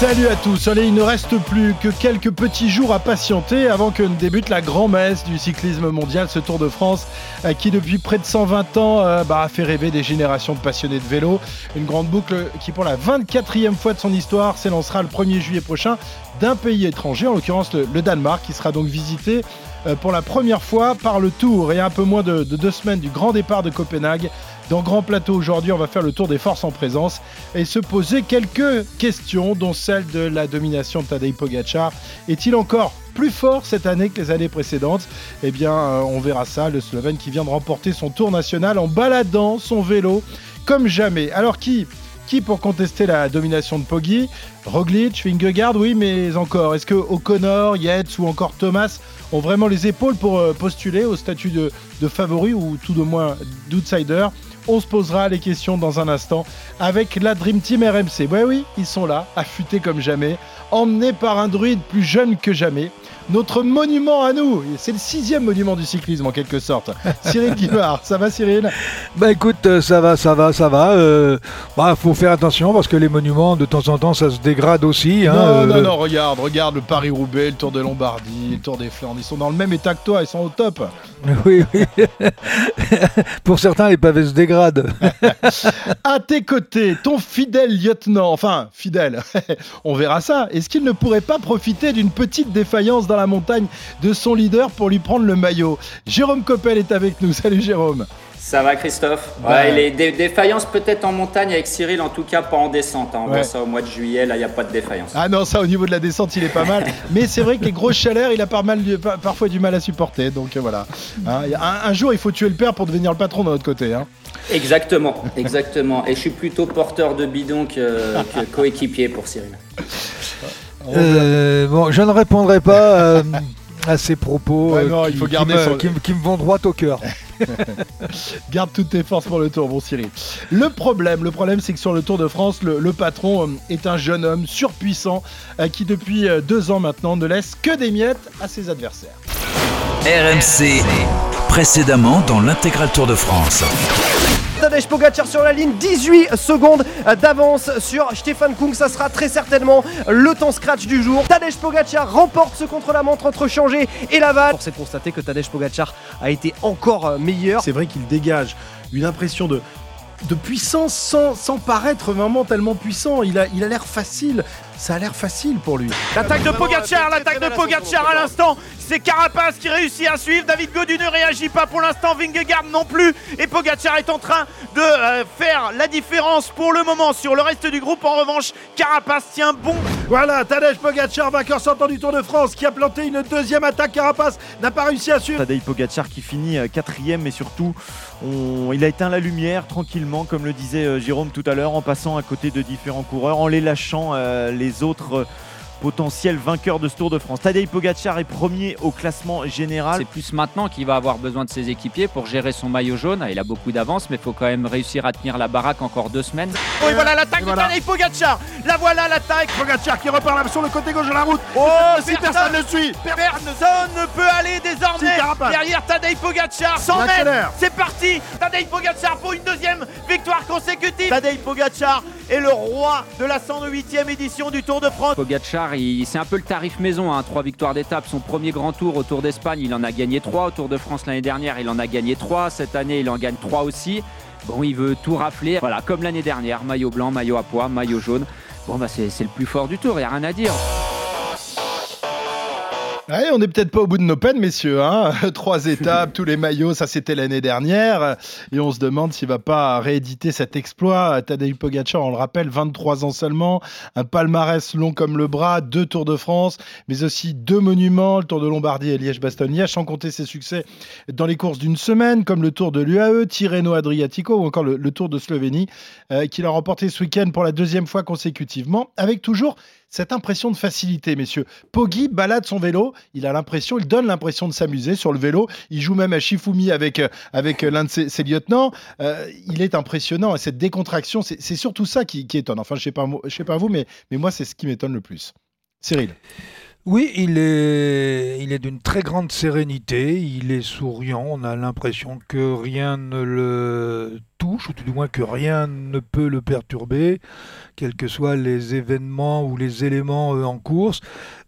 Salut à tous. Il ne reste plus que quelques petits jours à patienter avant que ne débute la grand-messe du cyclisme mondial, ce Tour de France euh, qui depuis près de 120 ans euh, bah, a fait rêver des générations de passionnés de vélo. Une grande boucle qui pour la 24e fois de son histoire s'élancera le 1er juillet prochain d'un pays étranger, en l'occurrence le, Danemark, qui sera donc visité pour la première fois par le Tour et un peu moins de, de deux semaines du grand départ de Copenhague. Dans Grand Plateau aujourd'hui, on va faire le tour des forces en présence et se poser quelques questions, dont celle de la domination de Tadej Pogacar. Est-il encore plus fort cette année que les années précédentes? Eh bien, euh, on verra ça. Le Slovène qui vient de remporter son tour national en baladant son vélo comme jamais. Alors qui qui pour contester la domination de Poggi? Roglic, Vingegaard, oui, mais encore. Est-ce que O'Connor, Yates ou encore Thomas ont vraiment les épaules pour euh, postuler au statut de, favori ou tout de moins d'outsider on se posera les questions dans un instant avec la Dream Team RMC. Ouais, oui, ils sont là, affûtés comme jamais, emmenés par un druide plus jeune que jamais. Notre monument à nous, c'est le sixième monument du cyclisme en quelque sorte. Cyril Guimard, ça va Cyril? Bah écoute, euh, ça va, ça va, ça va. Euh, bah faut faire attention parce que les monuments, de temps en temps, ça se dégrade aussi. Hein, Non, euh, non, non, regarde, regarde le Paris-Roubaix, le Tour de Lombardie, le Tour des Flandres, ils sont dans le même état que toi, ils sont au top. Oui, oui. Pour certains, les pavés se dégradent. À tes côtés, ton fidèle lieutenant, enfin fidèle, on verra ça. Est-ce qu'il ne pourrait pas profiter d'une petite défaillance dans la montagne de son leader pour lui prendre le maillot Jérôme Coppel est avec nous. Salut Jérôme. Ça va Christophe Ouais. Ouais, les dé- défaillances peut-être en montagne avec Cyril, en tout cas pas en descente. hein. On Ouais. voit ça au mois de juillet, là il n'y a pas de défaillance. Ah non, ça au niveau de la descente, il est pas mal. Mais c'est vrai que les grosses chaleurs, il a pas mal, parfois du mal à supporter. Donc euh, voilà. Hein, un, un jour, il faut tuer le père pour devenir le patron de notre côté. Hein. Exactement, exactement. Et je suis plutôt porteur de bidon que, que coéquipier pour Cyril. Euh, bon, je ne répondrai pas euh, à ces propos Ouais, euh, non, il qui, faut qui garder me, son- qui me- qui me vont droit au cœur. Garde toutes tes forces pour le tour, bon Cyril. Le problème, le problème, c'est que sur le Tour de France, le, le patron euh, est un jeune homme surpuissant euh, qui depuis euh, deux ans maintenant ne laisse que des miettes à ses adversaires. RMC. Précédemment dans l'intégral Tour de France. Tadej Pogacar sur la ligne, 18 secondes d'avance sur Stéphane Kung. Ça sera très certainement le temps scratch du jour. Tadej Pogacar remporte ce contre-la-montre entre Changé et Laval. Force est de constater que Tadej Pogacar a été encore meilleur. C'est vrai qu'il dégage une impression de, de puissance sans, sans paraître vraiment tellement puissant. Il a il a l'air facile. Ça a l'air facile pour lui. L'attaque de Pogacar, l'attaque de Pogacar à l'instant. C'est Carapace qui réussit à suivre. David Godu ne réagit pas pour l'instant. Vingegaard non plus. Et Pogacar est en train de euh, faire la différence pour le moment sur le reste du groupe. En revanche, Carapace tient bon. Voilà, Tadej Pogacar, vainqueur sortant du Tour de France, qui a planté une deuxième attaque. Carapace n'a pas réussi à suivre. Tadej Pogacar qui finit euh, quatrième et surtout on- il a éteint la lumière tranquillement comme le disait euh, Jérôme tout à l'heure en passant à côté de différents coureurs en les lâchant euh, les autres euh, potentiels vainqueurs de ce Tour de France. Tadej Pogacar est premier au classement général. C'est plus maintenant qu'il va avoir besoin de ses équipiers pour gérer son maillot jaune. Il a beaucoup d'avance, mais il faut quand même réussir à tenir la baraque encore deux semaines. Oh, et voilà l'attaque de voilà. Tadej Pogacar. La voilà l'attaque. Pogacar qui repart là sur le côté gauche de la route. Oh, si personne ne suit. Personne ne peut aller désormais derrière Tadej Pogacar. 100 mètres, c'est parti. Tadej Pogacar pour une deuxième victoire consécutive. Tadej Pogacar est le roi de la 108e édition du Tour de France. Pogacar, c'est un peu le tarif maison, hein, trois victoires d'étape. Son premier grand tour au Tour d'Espagne, il en a gagné trois. Au Tour de France l'année dernière, il en a gagné trois. Cette année, il en gagne trois aussi. Bon, il veut tout rafler. Voilà, comme l'année dernière, maillot blanc, maillot à pois, maillot jaune. Bon, bah c'est c'est le plus fort du tour, il n'y a rien à dire. Ouais, on n'est peut-être pas au bout de nos peines, messieurs. Hein Trois étapes, tous les maillots, ça c'était l'année dernière. Et on se demande s'il va pas rééditer cet exploit. Tadej Pogacar, on le rappelle, 23 ans seulement, un palmarès long comme le bras, deux Tours de France, mais aussi deux monuments, le Tour de Lombardie et Liège-Bastogne-Liège, sans compter ses succès dans les courses d'une semaine, comme le Tour de l'UAE, Tirreno Adriatico ou encore le, le Tour de Slovénie, euh, qu'il a remporté ce week-end pour la deuxième fois consécutivement, avec toujours cette impression de facilité, messieurs. Poggi balade son vélo, il a l'impression, il donne l'impression de s'amuser sur le vélo. Il joue même à Shifumi avec, euh, avec euh, l'un de ses, lieutenants. Euh, il est impressionnant et cette décontraction, c'est surtout ça qui, étonne. Enfin, je je sais pas vous, mais, mais moi, c'est ce qui m'étonne le plus. Cyril. Oui, il est, il est d'une très grande sérénité, il est souriant, on a l'impression que rien ne le touche, ou tout du moins que rien ne peut le perturber, quels que soient les événements ou les éléments euh, en course.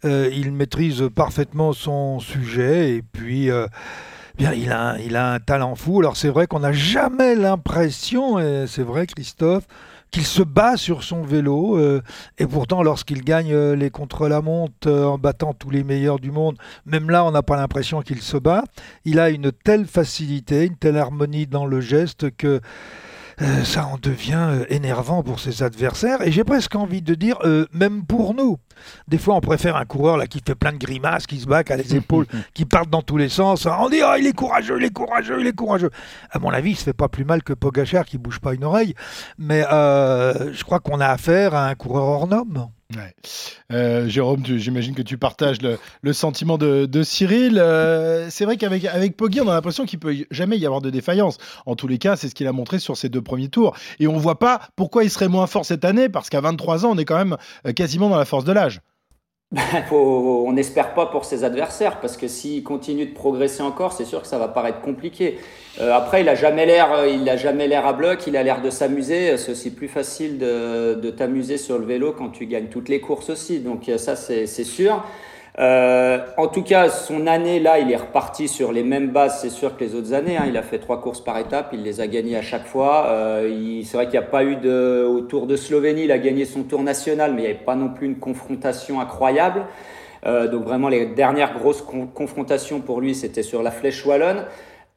Euh, il maîtrise parfaitement son sujet, et puis... euh, Bien, il a, il a un talent fou. Alors c'est vrai qu'on n'a jamais l'impression, et c'est vrai Christophe, qu'il se bat sur son vélo. euh, et pourtant, lorsqu'il gagne euh, les contre-la-montre euh, en battant tous les meilleurs du monde, même là, on n'a pas l'impression qu'il se bat. Il a une telle facilité, une telle harmonie dans le geste que euh, ça en devient euh, énervant pour ses adversaires. Et j'ai presque envie de dire, euh, même pour nous. Des fois, on préfère un coureur là qui fait plein de grimaces, qui se bat, qui a les épaules qui partent dans tous les sens. On dit, oh, il est courageux, il est courageux, il est courageux. À mon avis, il se fait pas plus mal que Pogachar qui bouge pas une oreille. Mais euh, je crois qu'on a affaire à un coureur hors norme. Euh, Jérôme, j'imagine que tu partages le, sentiment de, Cyril. Euh, c'est vrai qu'avec avec Poggi, on a l'impression qu'il peut jamais y avoir de défaillance. En tous les cas, c'est ce qu'il a montré sur ses deux premiers tours. Et on voit pas pourquoi il serait moins fort cette année, parce qu'à 23 ans, on est quand même euh, quasiment dans la force de l'âge. Faut- on n'espère pas pour ses adversaires parce que s'il continue de progresser encore, c'est sûr que ça va paraître compliqué. Euh, après, il a jamais l'air, euh, il a jamais l'air à bloc, il a l'air de s'amuser. C'est aussi plus facile de, de t'amuser sur le vélo quand tu gagnes toutes les courses aussi. Donc euh, ça, c'est sûr. Euh, en tout cas, son année là, il est reparti sur les mêmes bases, c'est sûr que les autres années. hein. il a fait trois courses par étape, il les a gagnées à chaque fois. Euh, c'est vrai qu'il n'y a pas eu de au Tour de Slovénie, il a gagné son Tour national, mais il n'y avait pas non plus une confrontation incroyable. Euh, donc vraiment, les dernières grosses con- confrontations pour lui, c'était sur la Flèche wallonne.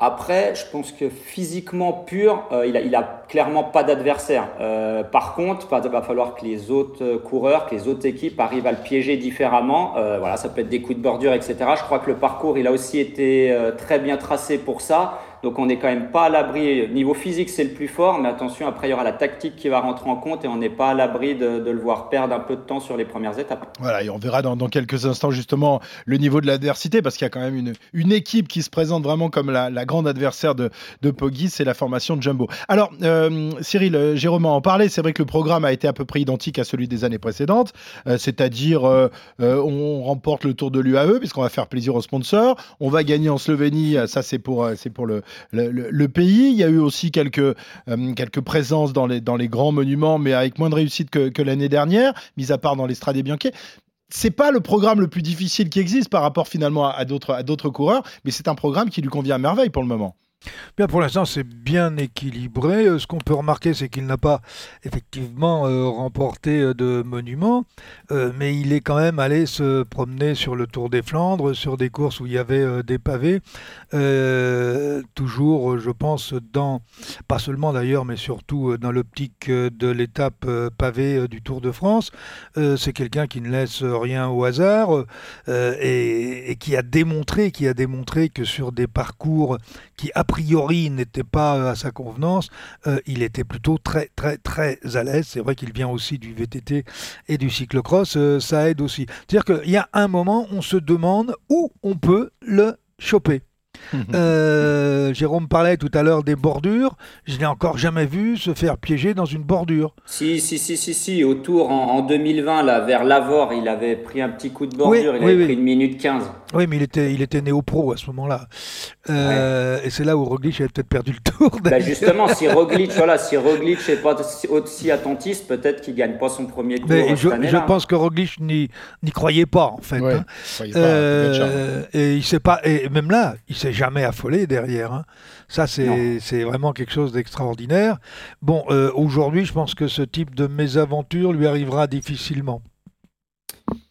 Après, je pense que physiquement pur, euh, il, a, a clairement pas d'adversaire. Euh, par contre, il va falloir que les autres euh, coureurs, que les autres équipes arrivent à le piéger différemment. Voilà, ça peut être des coups de bordure, etc. Je crois que le parcours, il a aussi été très bien tracé pour ça. Donc on n'est quand même pas à l'abri. Niveau physique, c'est le plus fort, mais attention, après, il y aura la tactique qui va rentrer en compte et on n'est pas à l'abri de, le voir perdre un peu de temps sur les premières étapes. Voilà, et on verra dans, quelques instants justement le niveau de l'adversité, parce qu'il y a quand même une, une équipe qui se présente vraiment comme la, la grande adversaire de, de c'est la formation de Jumbo. Alors, euh, Cyril, euh, Jérôme en parlait, c'est vrai que le programme a été à peu près identique à celui des années précédentes, euh, c'est-à-dire on remporte le tour de l'UAE, puisqu'on va faire plaisir aux sponsors, on va gagner en Slovénie, ça c'est pour, c'est pour le, le, pays, il y a eu aussi quelques, euh, quelques présences dans les, dans les grands monuments, mais avec moins de réussite que, l'année dernière, mis à part dans l'Estrade Bianchi c'est pas le programme le plus difficile qui existe par rapport finalement à, à d'autres coureurs, mais c'est un programme qui lui convient à merveille pour le moment. Bien, pour l'instant, c'est bien équilibré. Euh, Ce qu'on peut remarquer, c'est qu'il n'a pas effectivement euh, remporté euh, de monument, mais il est quand même allé se promener sur le Tour des Flandres, sur des courses où il y avait des pavés. Toujours, je pense, dans, pas seulement d'ailleurs, mais surtout dans l'optique de l'étape pavée du Tour de France. C'est quelqu'un qui ne laisse rien au hasard et, et qui a démontré, qui a démontré que sur des parcours qui priori n'était pas à sa convenance, euh, il était plutôt très très très à l'aise. C'est vrai qu'il vient aussi du VTT et du cyclocross, euh, ça aide aussi. C'est-à-dire qu'il y a un moment, on se demande où on peut le choper. Euh, Jérôme parlait tout à l'heure des bordures. Je n'ai encore jamais vu se faire piéger dans une bordure. Si, si, si, si, si, au tour en, en 2020, là, vers Lavore, il avait pris un petit coup de bordure, Oui, il oui, avait oui. pris une minute 15. Oui, mais il était, il était néo-pro à ce moment-là. Euh, Et c'est là où Roglic avait peut-être perdu le tour. Bah justement, si Roglic, voilà, si Roglic n'est pas aussi- attentiste, peut-être qu'il gagne pas son premier tour Mais je, je pense que Roglic n'y n'y croyait pas en fait. Ouais, hein. pas, Euh, et il pas et même là, il s'est jamais affolé derrière. hein. Ça c'est c'est vraiment quelque chose d'extraordinaire. Bon, euh, aujourd'hui, je pense que ce type de mésaventure lui arrivera difficilement.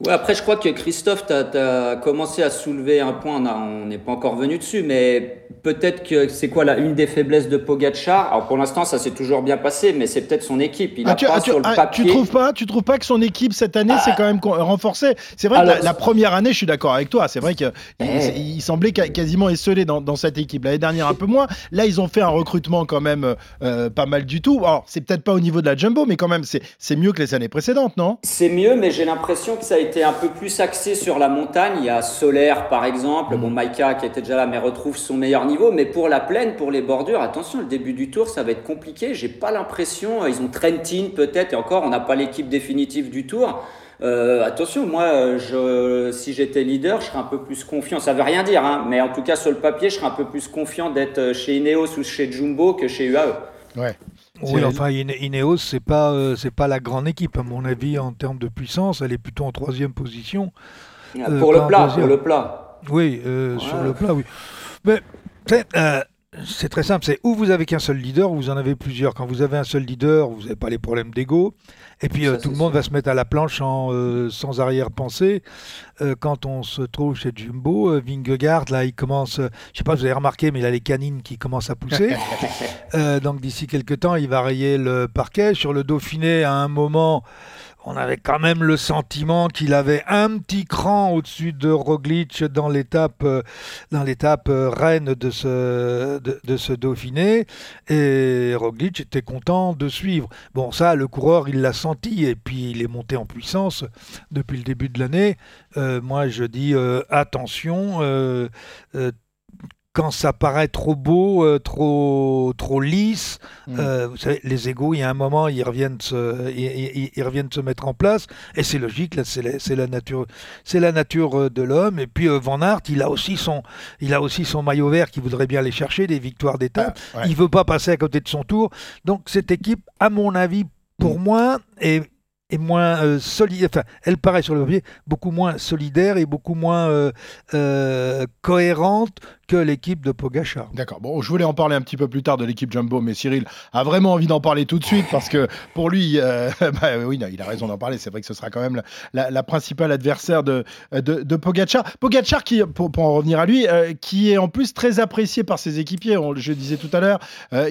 Ouais, après, je crois que Christophe, tu as, commencé à soulever un point, on n'est pas encore venu dessus, mais peut-être que c'est quoi là, une des faiblesses de Pogacar? Alors pour l'instant, ça s'est toujours bien passé, mais c'est peut-être son équipe. Il Ah, tu, pas ah, tu- sur le ah, papier. tu trouves pas, tu trouves pas que son équipe cette année s'est quand même renforcée? C'est vrai que la, première année, je suis d'accord avec toi. C'est vrai qu'il Eh. semblait quasiment esselé dans, dans cette équipe. L'année dernière, un peu moins. Là, ils ont fait un recrutement quand même euh, pas mal du tout. Alors, c'est peut-être pas au niveau de la jumbo, mais quand même, c'est mieux que les années précédentes, non? C'est mieux, mais j'ai l'impression que ça a été un peu plus axé sur la montagne. Il y a Solaire, par exemple. Bon, Maïka qui était déjà là, mais retrouve son meilleur niveau. Mais pour la plaine, pour les bordures, attention, le début du tour, ça va être compliqué. J'ai pas l'impression. Ils ont Trentin, peut-être, et encore, on n'a pas l'équipe définitive du tour. Euh, attention, moi, je, si j'étais leader, je serais un peu plus confiant. Ça veut rien dire, hein, mais en tout cas, sur le papier, je serais un peu plus confiant d'être chez Ineos ou chez Jumbo que chez UAE. Ouais. Oui, enfin, Ineos, c'est pas, euh, c'est pas la grande équipe, à mon avis, en termes de puissance. Elle est plutôt en troisième position. Euh, pour, le plat, pour le plat. Oui, euh, sur le plat, oui. Mais c'est très simple, c'est où vous avez qu'un seul leader, ou vous en avez plusieurs. Quand vous avez un seul leader, vous n'avez pas les problèmes d'ego. Et puis tout le monde va se mettre à la planche en, sans arrière-pensée. quand on se trouve chez Jumbo, Vingegaard, là, il commence, je sais pas, vous avez remarqué, mais il a les canines qui commencent à pousser. donc d'ici quelques temps, il va rayer le parquet. Sur le Dauphiné, à un moment, on avait quand même le sentiment qu'il avait un petit cran au-dessus de Roglic dans l'étape euh, dans l'étape euh, reine de ce de, ce Dauphiné et Roglic était content de suivre. Bon ça le coureur il l'a senti et puis il est monté en puissance depuis le début de l'année. Euh, moi je dis attention quand ça paraît trop beau, euh, trop, trop lisse, mm. euh, vous savez, les égaux, il y a un moment, ils reviennent se, ils, reviennent se mettre en place, et c'est logique, là, c'est la, la, nature, c'est la nature euh, de l'homme. Et puis Van Aert, il a aussi son, il a aussi son maillot vert qui voudrait bien aller chercher des victoires d'étape. Il ah, ne Il veut pas passer à côté de son tour. Donc cette équipe, à mon avis, pour mm. moi, est est moins euh, enfin, elle paraît sur le papier beaucoup moins solidaire et beaucoup moins euh, euh, cohérente que l'équipe de Pogachar. D'accord. Bon, je voulais en parler un petit peu plus tard de l'équipe Jumbo, mais Cyril a vraiment envie d'en parler tout de suite parce que pour lui, bah, oui, il a raison d'en parler. C'est vrai que ce sera quand même la, principale adversaire de, de, de Pogacar. Pogacar, pour, en revenir à lui, qui est en plus très apprécié par ses équipiers. Je disais tout à l'heure,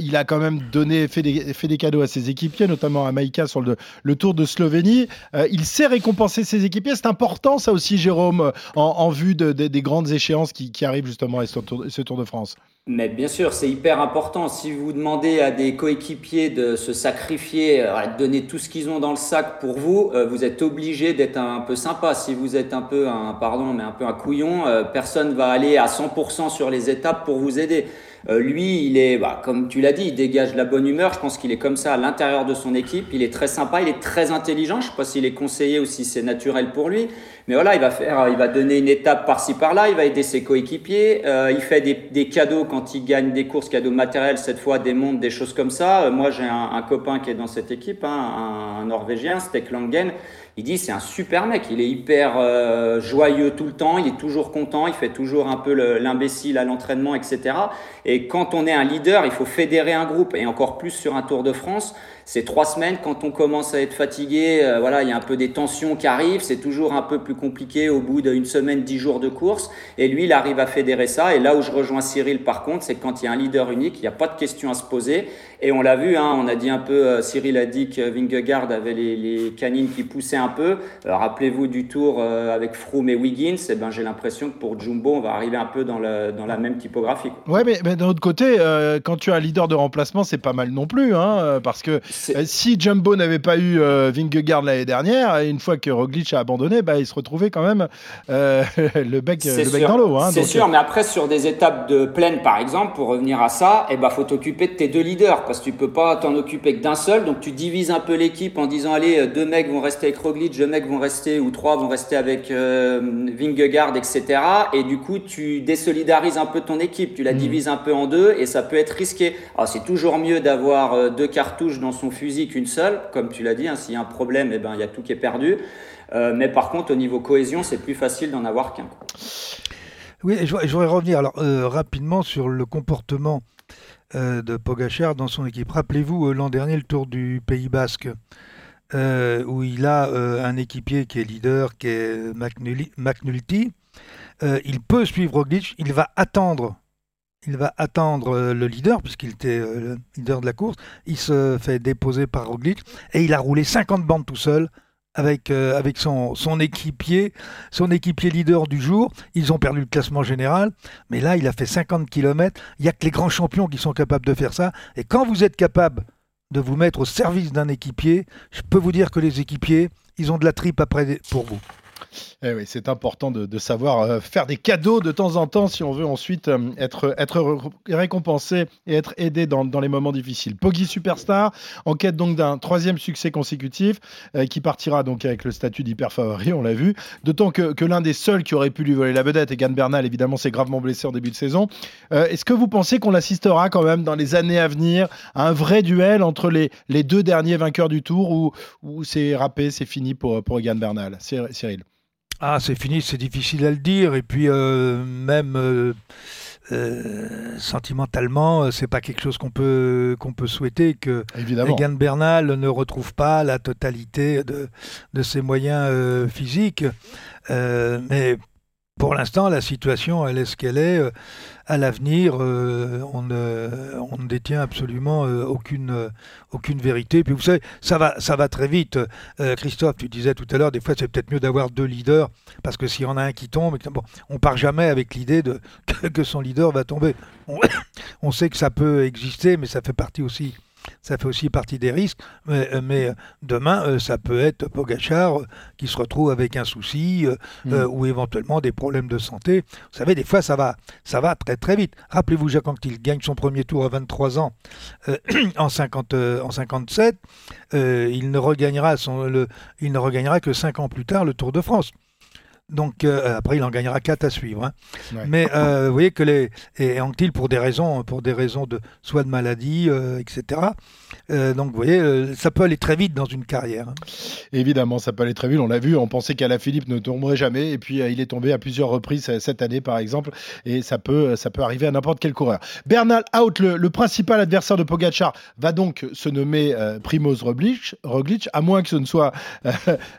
il a quand même donné, fait des, fait des cadeaux à ses équipiers, notamment à Maïka sur le, le Tour de Slovénie euh, il sait récompenser ses équipiers. C'est important, ça aussi, Jérôme, en, vue des grandes échéances qui, arrivent justement à ce tour, de France. Mais bien sûr, c'est hyper important. Si vous demandez à des coéquipiers de se sacrifier, euh, de donner tout ce qu'ils ont dans le sac pour vous, euh, vous êtes obligé d'être un peu sympa. Si vous êtes un peu un, pardon, mais un peu un couillon, personne va aller à 100% sur les étapes pour vous aider. Euh, lui, il est, bah, comme tu l'as dit, il dégage la bonne humeur. Je pense qu'il est comme ça à l'intérieur de son équipe. Il est très sympa, il est très intelligent. Je ne sais pas s'il est conseillé ou si c'est naturel pour lui. Mais voilà, il va faire, il va donner une étape par-ci par-là. Il va aider ses coéquipiers. Euh, il fait des, cadeaux quand il gagne des courses, cadeaux matériels, cette fois des montres, des choses comme ça. Euh, moi, j'ai un, copain qui est dans cette équipe, hein, un, Norvégien, Stek Langen. Il dit c'est un super mec, il est hyper euh, joyeux tout le temps, il est toujours content, il fait toujours un peu l'imbécile à l'entraînement, etc. Et quand on est un leader, il faut fédérer un groupe, et encore plus sur un Tour de France ces trois semaines, quand on commence à être fatigué, euh, voilà, il y a un peu des tensions qui arrivent, c'est toujours un peu plus compliqué au bout d'une semaine, dix jours de course. Et lui, il arrive à fédérer ça. Et là où je rejoins Cyril, par contre, c'est quand il y a un leader unique, il n'y a pas de questions à se poser. Et on l'a vu, hein, on a dit un peu, euh, Cyril a dit que Vingegaard avait les, canines qui poussaient un peu. Euh, rappelez-vous du tour avec Froome et Wiggins, eh ben, j'ai l'impression que pour Jumbo, on va arriver un peu dans, dans la même typographie. Ouais, mais, mais d'un autre côté, quand tu as un leader de remplacement, c'est pas mal non plus, hein, parce que euh, si Jumbo n'avait pas eu euh, Vingegaard l'année dernière, une fois que Roglic a abandonné, bah, il se retrouvait quand même euh, le bec, le bec dans l'eau. Hein, c'est sûr, mais après sur des étapes de plaine par exemple, pour revenir à ça, il eh ben, faut t'occuper de tes deux leaders parce que tu peux pas t'en occuper que d'un seul. Donc tu divises un peu l'équipe en disant allez, deux mecs vont rester avec Roglic, deux mecs vont rester ou trois vont rester avec Vingegaard, etc. Et du coup tu désolidarises un peu ton équipe, tu la hmm. divises un peu en deux et ça peut être risqué. Alors c'est toujours mieux d'avoir deux cartouches dans son fusil qu'une seule, comme tu l'as dit, hein, s'il y a un problème, eh ben, il y a tout qui est perdu. Euh, mais par contre, au niveau cohésion, c'est plus facile d'en avoir qu'un. Oui, je, voudrais revenir alors, euh, rapidement sur le comportement euh, de Pogachar dans son équipe. Rappelez-vous l'an dernier le Tour du Pays Basque, où il a un équipier qui est leader, qui est McNulty. il peut suivre Roglic, il va attendre il va attendre euh, le leader, puisqu'il était euh, le leader de la course. Il se fait déposer par Roglic et il a roulé 50 bandes tout seul avec, euh, avec son, son, équipier, son équipier leader du jour. Ils ont perdu le classement général, mais là, il a fait 50 km. Il n'y a que les grands champions qui sont capables de faire ça. Et quand vous êtes capable de vous mettre au service d'un équipier, je peux vous dire que les équipiers, ils ont de la tripe après pour vous. Eh oui, c'est important de, savoir euh, faire des cadeaux de temps en temps si on veut ensuite euh, être, être re- récompensé et être aidé dans, les moments difficiles. Poggi Superstar, en quête donc d'un troisième succès consécutif euh, qui partira donc avec le statut d'hyper favori, on l'a vu. D'autant que, l'un des seuls qui aurait pu lui voler la vedette, Egan Bernal, évidemment, s'est gravement blessé en début de saison. Est-ce que vous pensez qu'on assistera quand même dans les années à venir à un vrai duel entre les, deux derniers vainqueurs du tour ou, ou c'est râpé, c'est fini pour, pour Egan Bernal? Cyr- Cyril Ah, c'est fini, c'est difficile à le dire. Et puis, euh, même euh, euh, sentimentalement, c'est pas quelque chose qu'on peut, qu'on peut souhaiter que Évidemment. Egan Bernal ne retrouve pas la totalité de, de ses moyens physiques. Mais pour l'instant, la situation, elle est ce qu'elle est. Euh, À l'avenir, euh, on, ne, détient absolument euh, aucune, aucune vérité. Puis vous savez, ça va, ça va très vite. Christophe, tu disais tout à l'heure, des fois, c'est peut-être mieux d'avoir deux leaders, parce que s'il y en a un qui tombe, bon, on part jamais avec l'idée que, que son leader va tomber. On, on sait que ça peut exister, mais ça fait partie aussi ça fait aussi partie des risques. Mais, euh, mais, euh, demain, euh, ça peut être Pogachar qui se retrouve avec un souci euh, Mm. euh, ou éventuellement des problèmes de santé. Vous savez, des fois, ça va, ça va très très vite. Rappelez-vous, Jacques Anquetil gagne son premier tour à 23 ans euh, en, 50, euh, en 57. Euh, il, ne regagnera son, le, il ne regagnera que 5 ans plus tard le Tour de France. Donc euh, après, il en gagnera 4 à suivre. hein. Ouais. Mais euh, vous voyez que les et Anctil pour des raisons, pour des raisons de soit de maladie, euh, etc. donc vous voyez, ça peut aller très vite dans une carrière. hein. Évidemment, ça peut aller très vite. On l'a vu, on pensait qu'Alaphilippe ne tomberait jamais, et puis il est tombé à plusieurs reprises cette année, par exemple, et ça peut, ça peut arriver à n'importe quel coureur. Bernal out, le, le principal adversaire de Pogacar, va donc se nommer Primoz Roglic, Roglic, à moins que ce ne soit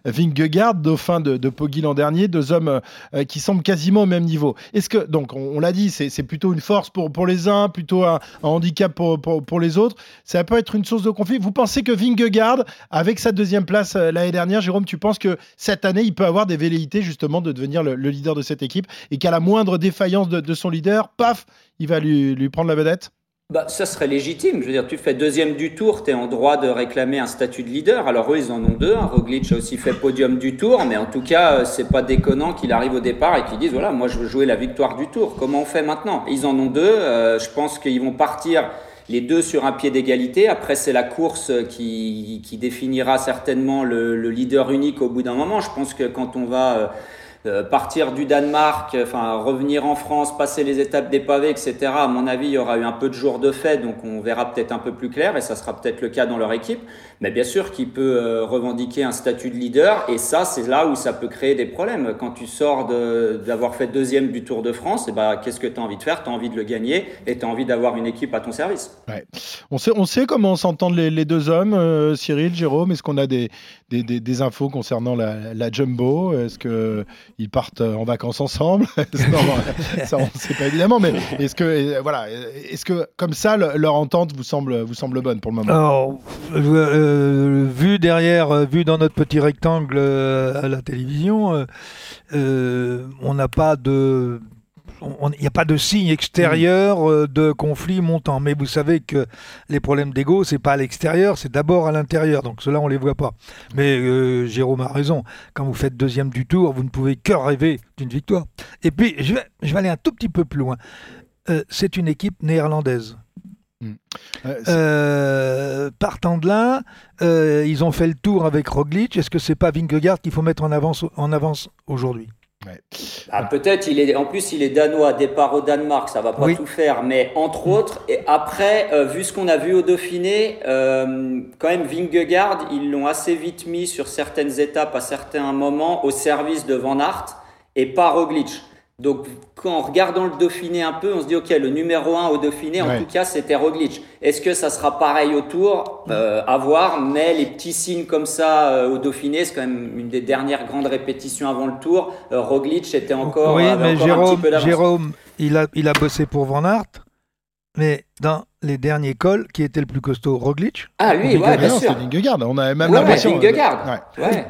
Vingegaard, dauphin de, de Poggi l'an dernier, hommes euh, qui semblent quasiment au même niveau. Est-ce que, donc, on, l'a dit, c'est plutôt une force pour, pour les uns, plutôt un, handicap pour, pour, les autres. Ça peut être une source de conflit. Vous pensez que Vingegaard, avec sa deuxième place euh, l'année dernière, Jérôme, tu penses que cette année, il peut avoir des velléités justement de devenir le, le leader de cette équipe et qu'à la moindre défaillance de, son leader, paf, il va lui prendre la vedette? Bah, ça serait légitime. Je veux dire, tu fais deuxième du tour, tu es en droit de réclamer un statut de leader. Alors eux, ils en ont deux. Roglic a aussi fait podium du tour, mais en tout cas, euh, c'est pas déconnant qu'il arrive au départ et qu'il dise voilà, moi je veux jouer la victoire du tour. Comment on fait maintenant? Ils en ont deux. Euh, je pense qu'ils vont partir les deux sur un pied d'égalité. Après, c'est la course qui, qui définira certainement le, le leader unique au bout d'un moment. Je pense que quand on va euh, euh, partir du Danemark, enfin revenir en France, passer les étapes des pavés, etc. À mon avis, il y aura eu un peu de jours de fête, donc on verra peut-être un peu plus clair, et ça sera peut-être le cas dans leur équipe. Mais bien sûr qu'il peut euh, revendiquer un statut de leader, et ça, c'est là où ça peut créer des problèmes. Quand tu sors d'avoir fait deuxième du Tour de France, et ben, qu'est-ce que tu as envie de faire? Tu as envie de le gagner, et tu as envie d'avoir une équipe à ton service. Ouais. On sait, on sait comment s'entendent les, les deux hommes, euh, Cyril, Jérôme. Est-ce qu'on a des, des, des- infos concernant la, la jumbo Est-ce qu'ils partent en vacances ensemble? Non, Ça, on ne sait pas évidemment, mais est-ce que, voilà, est-ce que comme ça, le- leur entente vous semble, vous semble bonne pour le moment? Alors, euh, euh, vu derrière, euh, vu dans notre petit rectangle à la télévision, on n'a pas de. Il n'y a pas de signe extérieur euh, de conflit montant. Mais vous savez que les problèmes d'ego, c'est pas à l'extérieur, c'est d'abord à l'intérieur. Donc cela, on les voit pas. Mais euh, Jérôme a raison. Quand vous faites deuxième du tour, vous ne pouvez que rêver d'une victoire. Et puis, je vais, je vais aller un tout petit peu plus loin. Euh, c'est une équipe néerlandaise. Euh, Euh, partant de là, euh, ils ont fait le tour avec Roglic. Est-ce que c'est pas Vingegaard qu'il faut mettre en avance, en avance aujourd'hui? Ouais. Ah, peut-être, il est, en plus, il est danois, départ au Danemark, ça va pas Oui. tout faire, mais entre autres, et après, euh, vu ce qu'on a vu au Dauphiné, euh, quand même, Vingegaard, ils l'ont assez vite mis sur certaines étapes, à certains moments, au service de Van Aert et pas Roglic. Donc, quand, en regardant le Dauphiné un peu, on se dit, OK, le numéro 1 au Dauphiné, en Ouais. tout cas, c'était Roglic. Est-ce que ça sera pareil au Tour Euh, À voir, mais les petits signes comme ça euh, au Dauphiné, c'est quand même une des dernières grandes répétitions avant le Tour. Euh, Roglic était encore, Oui, avait mais encore un Jérôme, petit peu d'avance. Jérôme il, a, il a bossé pour Van Aert, mais dans les derniers cols, qui était le plus costaud Roglic? Ah, lui, ouais, bien sûr. c'est Vingegaard. On a même Ouais, ouais, l'impression. Vingegaard. Ouais. Ouais.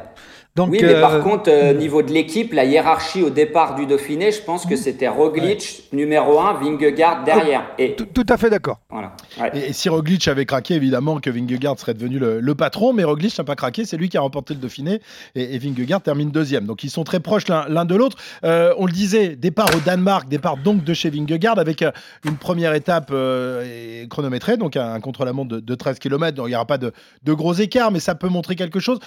Donc, oui, mais par contre, au niveau de l'équipe, la hiérarchie au départ du Dauphiné, je pense que c'était Roglic numéro 1, Vingegaard derrière. Et... Tout, à fait d'accord. Voilà. Et, si Roglic avait craqué, évidemment que Vingegaard serait devenu le, patron, mais Roglic n'a pas craqué, c'est lui qui a remporté le Dauphiné et, et Vingegaard termine deuxième. Donc ils sont très proches l'un de l'autre. on le disait, départ au Danemark, départ donc de chez Vingegaard avec une première étape chronométrée, donc un, contre-la-montre de, 13 km. Donc il n'y aura pas de, de gros écarts, mais ça peut montrer quelque chose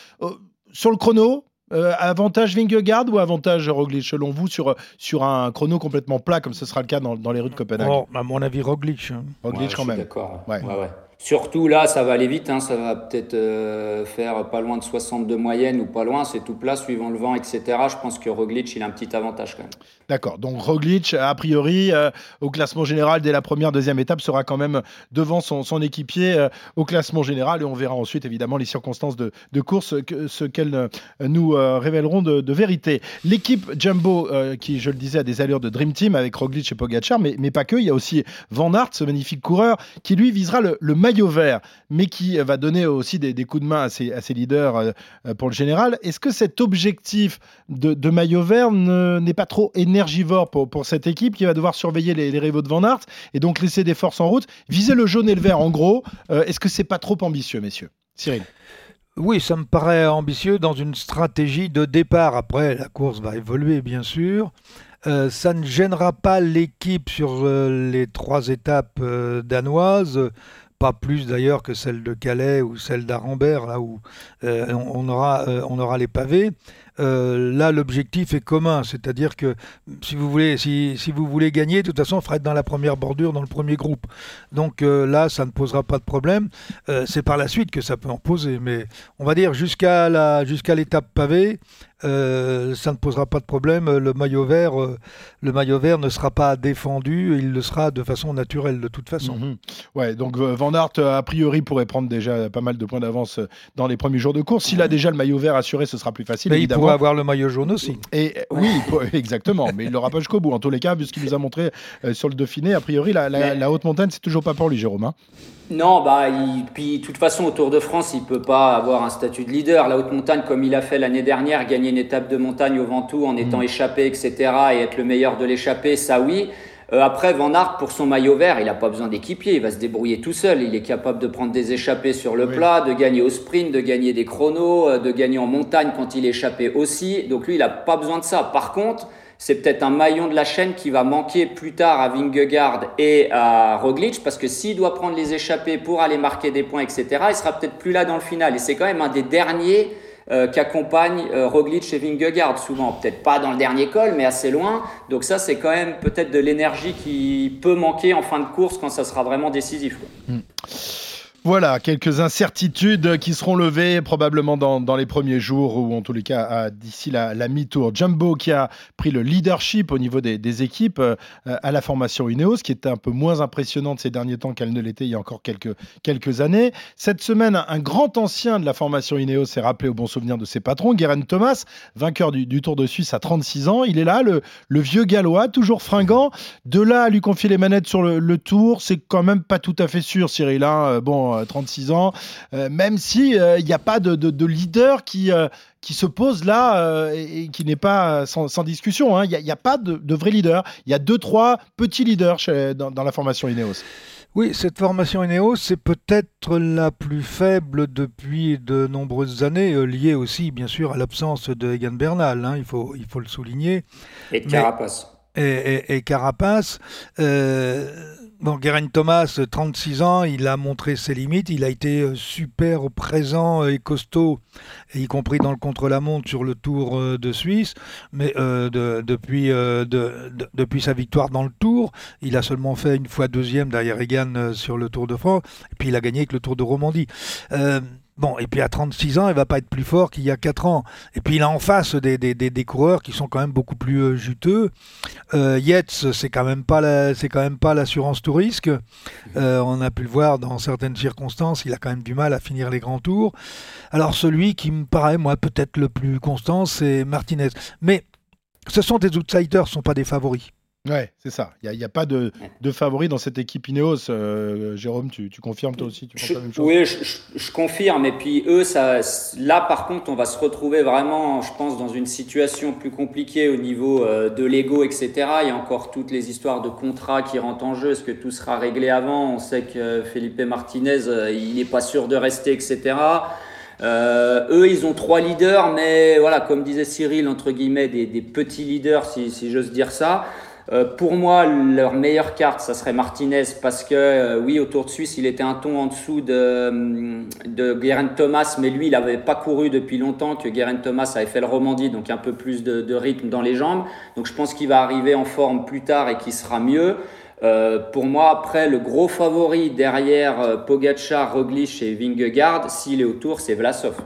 sur le chrono, euh, avantage Vingegaard ou avantage Roglic selon vous sur, sur un chrono complètement plat comme ce sera le cas dans, dans les rues de Copenhague? Oh, À mon avis, Roglic. Hein. Roglic quand même. D'accord. Ouais. Ouais, Surtout là, ça va aller vite, hein, ça va peut-être euh, faire pas loin de 62 moyenne ou pas loin, c'est tout plat suivant le vent, etc. Je pense que Roglic, il a un petit avantage quand même. D'accord, donc Roglic, a priori, euh, au classement général, dès la première, deuxième étape, sera quand même devant son, son équipier euh, au classement général et on verra ensuite évidemment les circonstances de, de course, que, ce qu'elles nous révéleront de, de vérité. L'équipe Jumbo, qui je le disais, a des allures de Dream Team avec Roglic et Pogacar, mais, mais pas que, il y a aussi Van Aert, ce magnifique coureur, qui lui visera le, le maillot vert, mais qui va donner aussi des, coups de main à ses, leaders euh, euh, pour le général. Est-ce que cet objectif de, maillot vert n'est pas trop énergivore pour, cette équipe qui va devoir surveiller les, rivaux de Van Aert et donc laisser des forces en route? Viser le jaune et le vert, en gros, euh, est-ce que c'est pas trop ambitieux, messieurs? Cyril oui, ça me paraît ambitieux dans une stratégie de départ. Après, la course va évoluer, bien sûr. ça ne gênera pas l'équipe sur les trois étapes danoises pas plus d'ailleurs que celle de Calais ou celle d'Arambert, là où euh, euh, on aura les pavés. Euh, là, l'objectif est commun, c'est-à-dire que si vous voulez, si, si, vous voulez gagner, de toute façon, il faudra être dans la première bordure, dans le premier groupe. Donc là, ça ne posera pas de problème. c'est par la suite que ça peut en poser, mais on va dire jusqu'à la jusqu'à l'étape pavée, euh, ça ne posera pas de problème. Le maillot vert, euh, le maillot vert ne sera pas défendu. Il le sera de façon naturelle de toute façon. Mhm. Ouais, donc euh, Van Aert a priori pourrait prendre déjà pas mal de points d'avance dans les premiers jours de course. S'il a déjà le maillot vert assuré, ce sera plus facile. Mais il pourrait avoir le maillot jaune aussi. Et oui, exactement. Mais il l'aura pas jusqu'au bout. En tous les cas, vu ce qu'il nous a montré sur le Dauphiné, a priori la, haute montagne, c'est toujours pas pour lui, Jérôme. Hein. Non, bah, puis de toute façon, au Tour de France, il ne peut pas avoir un statut de leader. La haute montagne, comme il a fait l'année dernière, gagner une étape de montagne au Ventoux en étant mm. échappé, etc., et être le meilleur de l'échappée, ça oui. Euh, après, Van Aert, pour son maillot vert, il n'a pas besoin d'équipier, il va se débrouiller tout seul. Il est capable de prendre des échappées sur le plat, de gagner au sprint, de gagner des chronos, euh, de gagner en montagne quand il est échappé aussi. Donc lui, il n'a pas besoin de ça. Par contre, c'est peut-être un maillon de la chaîne qui va manquer plus tard à Vingegaard et à Roglic, parce que s'il doit prendre les échappées pour aller marquer des points, etc., il sera peut-être plus là dans le final. Et c'est quand même un des derniers euh, qui accompagne euh, Roglic et Vingegaard, souvent, peut-être pas dans le dernier col, mais assez loin. Donc ça, c'est quand même peut-être de l'énergie qui peut manquer en fin de course quand ça sera vraiment décisif. Hmm. Voilà, quelques incertitudes qui seront levées probablement dans, les premiers jours ou en tous les cas d'ici la, mi-tour. Jumbo qui a pris le leadership au niveau des, équipes euh, à la formation Ineos, qui était un peu moins impressionnante ces derniers temps qu'elle ne l'était il y a encore quelques, quelques années. Cette semaine, un grand ancien de la formation Ineos s'est rappelé au bon souvenir de ses patrons, Guerin Thomas, vainqueur du, Tour de Suisse à 36 ans. Il est là, le, vieux gallois, toujours fringant. De là à lui confier les manettes sur le, Tour, c'est quand même pas tout à fait sûr, Cyril. Hein. Bon, 36 euh, ans, euh, même si euh, il n'y a pas de, leader qui qui se pose là et, qui n'est pas sans, discussion. Hein. Il n'y a, pas de, vrai leader. Il y a deux, trois petits leaders dans, la formation Ineos. Oui, cette formation Ineos, c'est peut-être la plus faible depuis de nombreuses années, liée aussi, bien sûr, à l'absence de Egan Bernal. Hein, il, faut, il faut le souligner. Et Carapace. Et, Carapace. Bon, Guerin Thomas, 36 ans, il a montré ses limites, il a été euh, super présent et costaud, y compris dans le contre-la-montre sur le Tour euh, de Suisse, mais euh, depuis, depuis sa victoire dans le Tour, il a seulement fait une fois deuxième derrière Egan sur le Tour de France, et puis il a gagné avec le Tour de Romandie. Bon, et puis à 36 ans, il va pas être plus fort qu'il y a 4 ans. Et puis il a en face des, des, coureurs qui sont quand même beaucoup plus euh, juteux. Euh, Yates, c'est quand même pas c'est quand même pas l'assurance tout. Euh, on a pu le voir dans certaines circonstances, il a quand même du mal à finir les grands tours. Alors celui qui me paraît moi peut-être le plus constant, c'est Martinez. Mais ce sont des outsiders, ce sont pas des favoris. Ouais, c'est ça. Il n'y a, pas de, de favori dans cette équipe Ineos. Euh, Jérôme, tu, confirmes toi aussi tu penses la même chose? Oui, je, confirme. Et puis eux, ça, là par contre, on va se retrouver vraiment, je pense, dans une situation plus compliquée au niveau euh, de l'ego, etc. Il y a encore toutes les histoires de contrats qui rentrent en jeu. Est-ce que tout sera réglé avant? On sait que Felipe Martinez, euh, il n'est pas sûr de rester, etc. eux, ils ont trois leaders, mais voilà, comme disait Cyril, entre guillemets, des, petits leaders, si, si j'ose dire ça. Euh, pour moi, leur meilleure carte, ça serait Martinez parce que euh, oui, au Tour de Suisse, il était un ton en dessous de, de Guerin Thomas, mais lui, il n'avait pas couru depuis longtemps que Guerin Thomas avait fait le Romandie, donc un peu plus de, rythme dans les jambes. Donc je pense qu'il va arriver en forme plus tard et qu'il sera mieux. Euh, pour moi, après, le gros favori derrière Pogacar, Roglic et Vingegaard, s'il est au Tour, c'est Vlasov.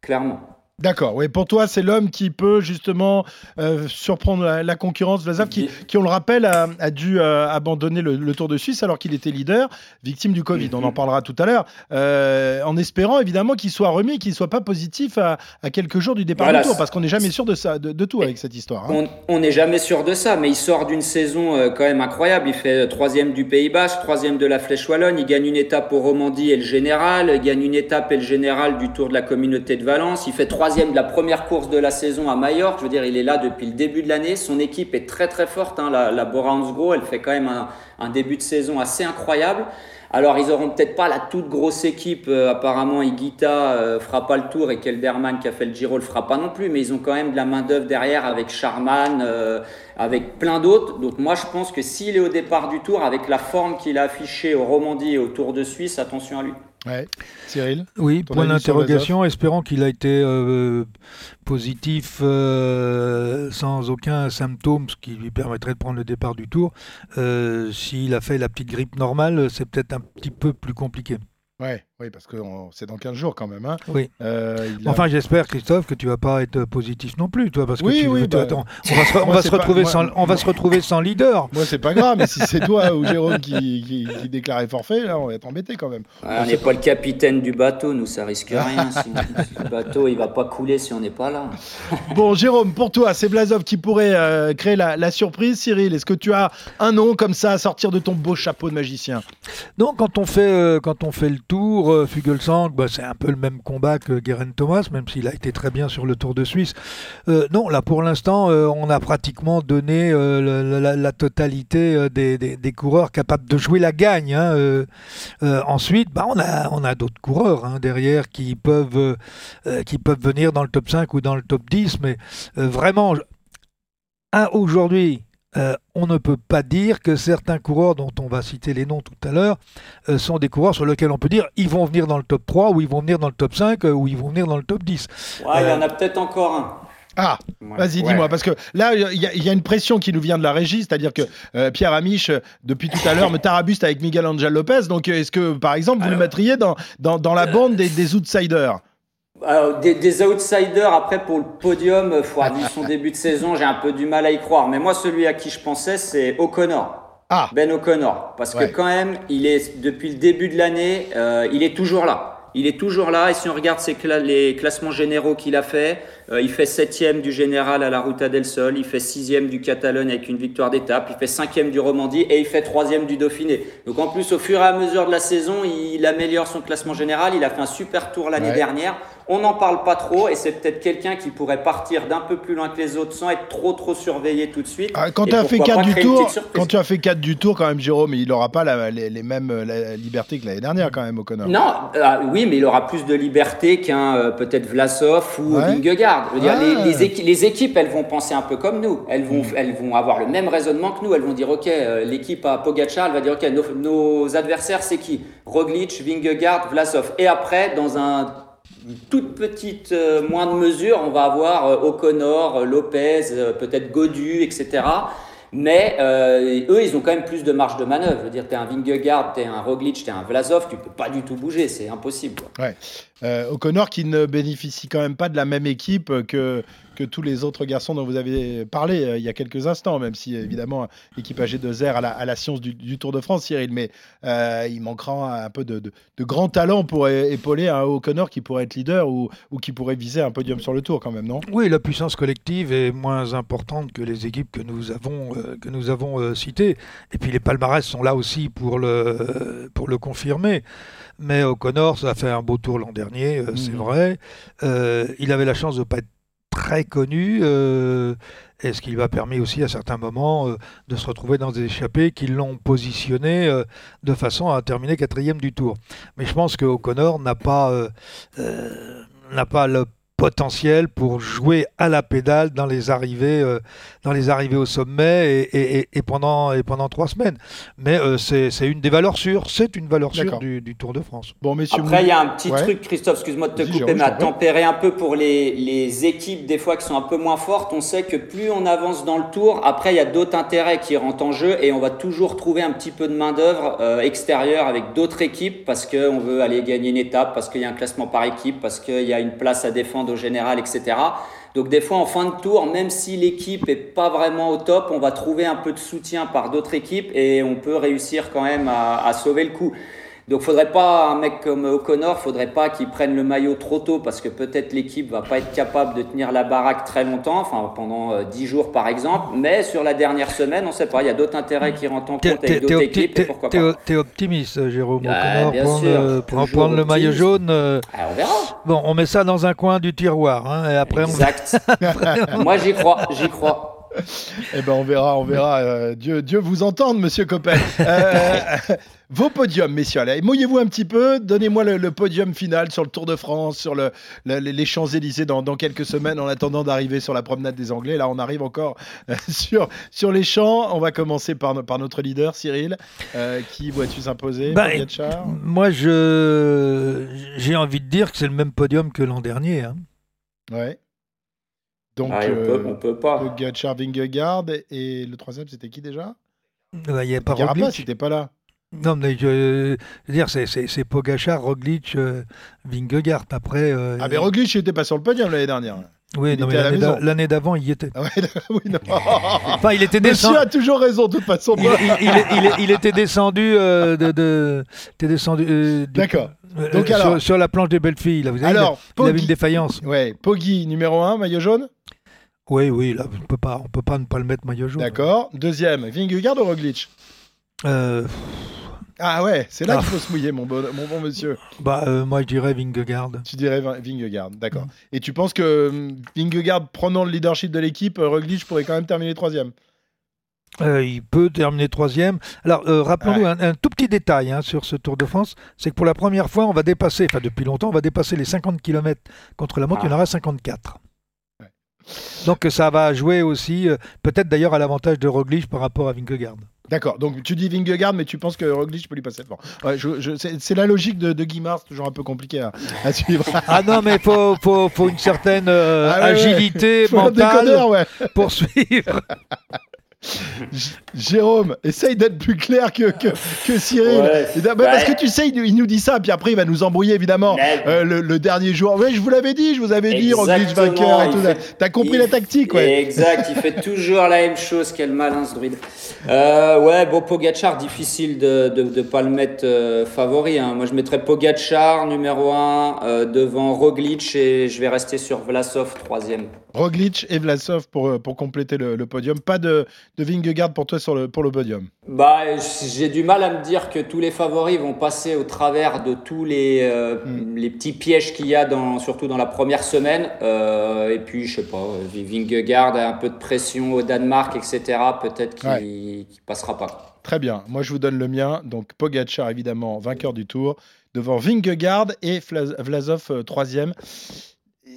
Clairement. D'accord, oui, pour toi, c'est l'homme qui peut justement euh, surprendre la, concurrence. Vlasov, qui, qui, on le rappelle, a, dû euh, abandonner le, Tour de Suisse alors qu'il était leader, victime du Covid. On en parlera tout à l'heure, euh, en espérant évidemment qu'il soit remis, qu'il ne soit pas positif à, quelques jours du départ du Tour, parce qu'on n'est jamais sûr de ça, de, tout avec cette histoire. Hein. On n'est jamais sûr de ça, mais il sort d'une saison quand même incroyable. Il fait troisième du Pays Basque, troisième de la Flèche Wallonne. Il gagne une étape au Romandie et le Général. Il gagne une étape et le Général du Tour de la Communauté de Valence. Il fait trois de la première course de la saison à Majorque. Je veux dire, il est là depuis le début de l'année. Son équipe est très très forte. Hein. La, la Bora Hansgrohe, elle fait quand même un, début de saison assez incroyable. Alors, ils auront peut-être pas la toute grosse équipe. Euh, apparemment, Iguita euh, fera pas le tour et Kelderman qui a fait le Giro le fera pas non plus. Mais ils ont quand même de la main d'œuvre derrière avec Charman, euh, avec plein d'autres. Donc, moi, je pense que s'il est au départ du tour, avec la forme qu'il a affichée au Romandie et au Tour de Suisse, attention à lui. Cyril Oui, point d'interrogation, espérant qu'il a été euh, positif euh, sans aucun symptôme, ce qui lui permettrait de prendre le départ du tour. Euh, s'il a fait la petite grippe normale, c'est peut-être un petit peu plus compliqué. Ouais, oui, parce que c'est dans 15 jours quand même. Hein. Oui. Euh, enfin, j'espère, Christophe, que tu vas pas être positif non plus, toi, parce que oui, oui, bah, on va se, retrouver sans, on va se retrouver sans leader. Moi, c'est pas grave, mais si c'est toi ou Jérôme qui, qui, déclarait forfait, là, on va être embêté quand même. on n'est pas le capitaine du bateau, nous, ça risque rien. si, le bateau, il va pas couler si on n'est pas là. bon, Jérôme, pour toi, c'est Blazov qui pourrait euh, créer la, surprise. Cyril, est-ce que tu as un nom comme ça à sortir de ton beau chapeau de magicien? Non, quand on fait, euh, quand on fait le tour euh, Fugelsang, bah, c'est un peu le même combat que Guerin Thomas, même s'il a été très bien sur le Tour de Suisse. Euh, non, là pour l'instant, euh, on a pratiquement donné la, totalité des, coureurs capables de jouer la gagne. Hein, ensuite, bah, on a, d'autres coureurs hein, derrière qui peuvent venir dans le top 5 ou dans le top 10, mais vraiment, aujourd'hui, euh, on ne peut pas dire que certains coureurs, dont on va citer les noms tout à l'heure, euh, sont des coureurs sur lesquels on peut dire ils vont venir dans le top 3, ou ils vont venir dans le top 5, euh, ou ils vont venir dans le top 10. Ouais, il y en a peut-être encore un. Ah, vas-y, dis-moi, parce que là, il y, a une pression qui nous vient de la régie, c'est-à-dire que Pierre Amiche, depuis tout à l'heure, me tarabuste avec Miguel Angel Lopez. Donc, est-ce que, par exemple, vous le mettriez dans, dans, la bande des outsiders? Des, outsiders, après pour le podium, vu son début de saison, j'ai un peu du mal à y croire. Mais moi, celui à qui je pensais, c'est O'Connor. Ah. Ben O'Connor. Parce que quand même, il est, depuis le début de l'année, euh, il est toujours là. Il est toujours là. Et si on regarde les classements généraux qu'il a fait, euh, il fait septième du général à la Ruta del Sol, il fait sixième du Catalogne avec une victoire d'étape, il fait cinquième du Romandie et il fait troisième du Dauphiné. Donc en plus, au fur et à mesure de la saison, il améliore son classement général. Il a fait un super tour l'année dernière. On n'en parle pas trop et c'est peut-être quelqu'un qui pourrait partir d'un peu plus loin que les autres sans être trop trop surveillé tout de suite. Ah, quand, tu as fait 4 du tour, quand tu as fait 4 du tour, quand même, Jérôme, il n'aura pas les, mêmes euh, libertés que l'année dernière, quand même, O'Connor. Non, euh, oui, mais il aura plus de liberté qu'un peut-être Vlasov ou Vingegaard les, ah. les, équipes, elles vont penser un peu comme nous. Elles vont, hmm. elles vont avoir le même raisonnement que nous. Elles vont dire, OK, euh, l'équipe à Pogacar, elle va dire, OK, nos, adversaires, c'est qui? Roglic, Vingegaard, Vlasov. Et après, dans un toute petite euh, moindre mesure, on va avoir euh, O'Connor, Lopez, peut-être Godu, etc. Mais eux, ils ont quand même plus de marge de manœuvre. Je veux dire, tu es un Vingegaard, tu es un Roglic, tu es un Vlasov, tu peux pas du tout bouger, c'est impossible. Ouais. Euh, O'Connor qui ne bénéficie quand même pas de la même équipe que, que tous les autres garçons dont vous avez parlé euh, il y a quelques instants, même si évidemment l'équipage de Zer à la, à la science du, du Tour de France, Cyril, mais euh, il manquera un peu de, de, de grand talent pour épauler un O'Connor qui pourrait être leader ou, ou qui pourrait viser un podium sur le Tour quand même, non? Oui, la puissance collective est moins importante que les équipes que nous avons, euh, que nous avons citées. Et puis les palmarès sont là aussi pour le, pour le confirmer. Mais O'Connor, ça a fait un beau tour l'an dernier, c'est Mhm. vrai. Il avait la chance de ne pas être très connu, euh, et ce qui lui a permis aussi à certains moments euh, de se retrouver dans des échappées qui l'ont positionné euh, de façon à terminer quatrième du tour. Mais je pense que O'Connor n'a pas, euh, n'a pas le potentiel pour jouer à la pédale dans les arrivées, euh, dans les arrivées au sommet et, et- et- et pendant, et pendant trois semaines. Mais euh, c'est c'est une des valeurs sûres, c'est une valeur sûre du, du Tour de France. Bon, messieurs. Après, il y a un petit Ouais. truc, Christophe, excuse-moi de te couper, mais à tempérer un peu pour les, les équipes, des fois, qui sont un peu moins fortes. On sait que plus on avance dans le tour, après, il y a d'autres intérêts qui rentrent en jeu et on va toujours trouver un petit peu de main-d'œuvre euh, extérieure avec d'autres équipes parce qu'on veut aller gagner une étape, parce qu'il y a un classement par équipe, parce qu'il y a une place à défendre au général, etc. Donc des fois en fin de tour, même si l'équipe est pas vraiment au top, on va trouver un peu de soutien par d'autres équipes et on peut réussir quand même à, à sauver le coup. Donc faudrait pas un mec comme O'Connor, faudrait pas qu'il prenne le maillot trop tôt parce que peut-être l'équipe va pas être capable de tenir la baraque très longtemps, enfin pendant euh, 10 jours par exemple. Mais sur la dernière semaine, on sait pas, il y a d'autres intérêts qui rentrent en compte avec d'autres équipes pourquoi t'es- pas. t'es optimiste, euh, Jérôme. O'Connor, prendre, euh, pour prendre le maillot jaune. euh, Ah, on verra. bon, on met ça dans un coin du tiroir. hein, et après, on... Exact. Moi j'y crois, j'y crois. Eh ben on verra, on verra. euh, Dieu, Dieu vous entende, Monsieur Coppel. Euh, vos podiums, messieurs. Allez, mouillez-vous un petit peu. Donnez-moi le, le podium final sur le Tour de France, sur le, le- les Champs-Élysées dans, dans quelques semaines, en attendant d'arriver sur la promenade des Anglais. Là, on arrive encore euh, sur, sur les champs. On va commencer par, no- par notre leader, Cyril. Euh, qui vois-tu s'imposer Bah, Moi, je j'ai envie de dire que c'est le même podium que l'an dernier. hein. Ouais. Donc, Ah, on, peut, euh, on peut pas. Pogacar, Vingegaard et le troisième, c'était qui déjà? Ouais, Il n'y a pas Carapace, Roglic. il n'était pas là. Non, mais je, je veux dire, c'est- c'est c'est Pogacar, Roglic, euh, Vingegaard. Après, euh, Ah, mais Roglic n'était pas sur le podium l'année dernière. oui, il non, mais l'année d'a- maison. l'année d'avant, il y était. Ah ouais, oui, non. Enfin, il était Monsieur descendu. a toujours raison, de toute façon. Il, il- il- il- il était descendu euh, de, de- était descendu. euh, du- D'accord. euh, Donc sur, alors- sur la planche des belles filles, là, vous avez Alors, il, avait Poggi- une défaillance. Ouais, Poggi, numéro 1, maillot jaune? Oui, oui, là, on peut pas, on peut pas ne pas le mettre maillot jaune. D'accord. Deuxième, Vingegaard ou Roglic? Euh, Ah ouais, c'est là Ah. qu'il faut se mouiller, mon bon, mon bon monsieur. bah, euh, moi, je dirais Vingegaard. Tu dirais Vin- Vingegaard, d'accord. Et tu penses que hum, Vingegaard, prenant le leadership de l'équipe, euh, Roglic pourrait quand même terminer troisième? Euh, il peut terminer troisième. Alors, euh, rappelons-nous un, un tout petit détail hein, sur ce Tour de France, c'est que pour la première fois, on va dépasser, enfin depuis longtemps, on va dépasser les 50 km contre la montre, il y en aura 54. Donc ça va jouer aussi, euh, peut-être d'ailleurs à l'avantage de Roglic par rapport à Vingegaard. D'accord, donc tu dis Vingegaard, mais tu penses que Roglic peut lui passer devant. Ouais, je- je- c'est la logique de, de Guimard, c'est toujours un peu compliqué à, à suivre. Ah non, mais il faut, faut, faut une certaine euh, Ah ouais, agilité mentale pour suivre. Jérôme, essaye d'être plus clair que, que, que Cyril. Ouais. Parce que tu sais, il, nous- il nous dit ça, puis après il va nous embrouiller évidemment euh, le, le dernier jour. Ouais, je vous l'avais dit, je vous avais dit, Roglic vainqueur et tout. fait- T'as compris il- la tactique, ouais. Exact, il fait toujours la même chose. Quel malin ce druide. Euh, ouais, bon, Pogachar, difficile de de, de pas le mettre euh, favori. hein. Moi, je mettrais Pogachar numéro 1 devant Roglic et je vais rester sur Vlasov troisième. Roglic et Vlasov pour, euh, pour compléter le, le podium. Pas de, de Vingegaard pour toi sur le, pour le podium. Bah, j'ai du mal à me dire que tous les favoris vont passer au travers de tous les, euh, Hmm. les petits pièges qu'il y a, dans, surtout dans la première semaine. Euh, et puis, je sais pas, Vingegaard a un peu de pression au Danemark, etc. Peut-être qu'il Ouais. passera pas. Très bien, moi je vous donne le mien. Donc Pogacar évidemment vainqueur du tour devant Vingegaard et Vla- Vlasov troisième.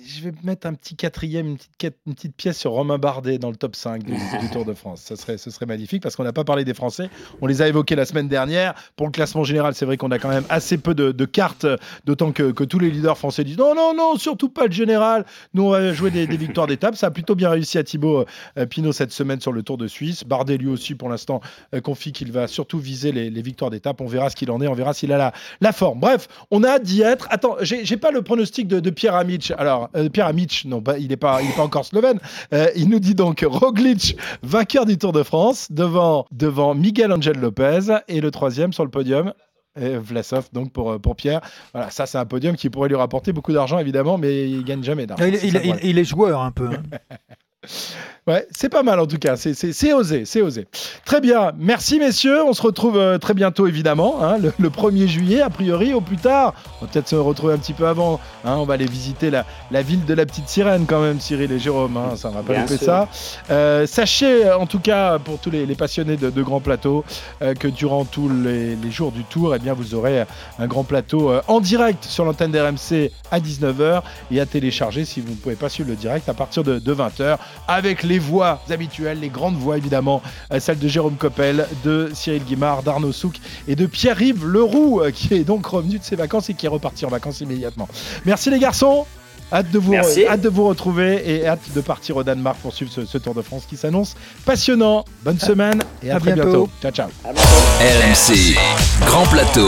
Je vais mettre un petit quatrième, une petite, pièce sur Romain Bardet dans le top 5 du, Tour de France. Ça serait, ce serait magnifique parce qu'on n'a pas parlé des Français. On les a évoqués la semaine dernière. Pour le classement général, c'est vrai qu'on a quand même assez peu de, cartes, d'autant que, que tous les leaders français disent non, non, non, surtout pas le général. Nous, on va jouer des, victoires d'étape. Ça a plutôt bien réussi à Thibaut euh, Pinot cette semaine sur le Tour de Suisse. Bardet, lui aussi, pour l'instant, euh, confie qu'il va surtout viser les, victoires d'étape. On verra ce qu'il en est, on verra s'il a la, la forme. Bref, on a hâte d'y être. Attends, j'ai pas le pronostic de, Pierre Amiche. Alors, euh, Pierre Amic, non, pas, il n'est pas, il est pas encore slovène. Euh, il nous dit donc Roglic, vainqueur du Tour de France, devant, devant Miguel Angel Lopez, et le troisième sur le podium. Et Vlasov, donc pour, euh, pour Pierre. Voilà, ça c'est un podium qui pourrait lui rapporter beaucoup d'argent évidemment, mais il gagne jamais d'argent. Il, est joueur un peu. Ouais, c'est pas mal en tout cas, c'est- c'est c'est osé, c'est osé. Très bien, merci messieurs, on se retrouve euh, très bientôt évidemment, hein, le, le 1er juillet a priori, au plus tard. On va peut-être se retrouver un petit peu avant, hein, on va aller visiter la, la ville de la petite sirène quand même, Cyril et Jérôme, hein, ça va pas louper ça. Euh, sachez en tout cas pour tous les, les passionnés de, de grands plateaux euh, que durant tous les, les jours du tour, eh bien, vous aurez un grand plateau en direct sur l'antenne d'RMC à 19h et à télécharger si vous ne pouvez pas suivre le direct à partir de, 20h avec les voix habituelles, les grandes voix évidemment, euh, celle de Jérôme Coppel, de Cyril Guimard, d'Arnaud Souk et de Pierre-Yves Leroux euh, qui est donc revenu de ses vacances et qui est reparti en vacances immédiatement. Merci les garçons Hâte de, vous, Merci. hâte de vous retrouver et hâte de partir au Danemark pour suivre ce, ce Tour de France qui s'annonce passionnant. Bonne semaine et à, à très bientôt. bientôt. Ciao, ciao. À bientôt. RMC, Grand Plateau.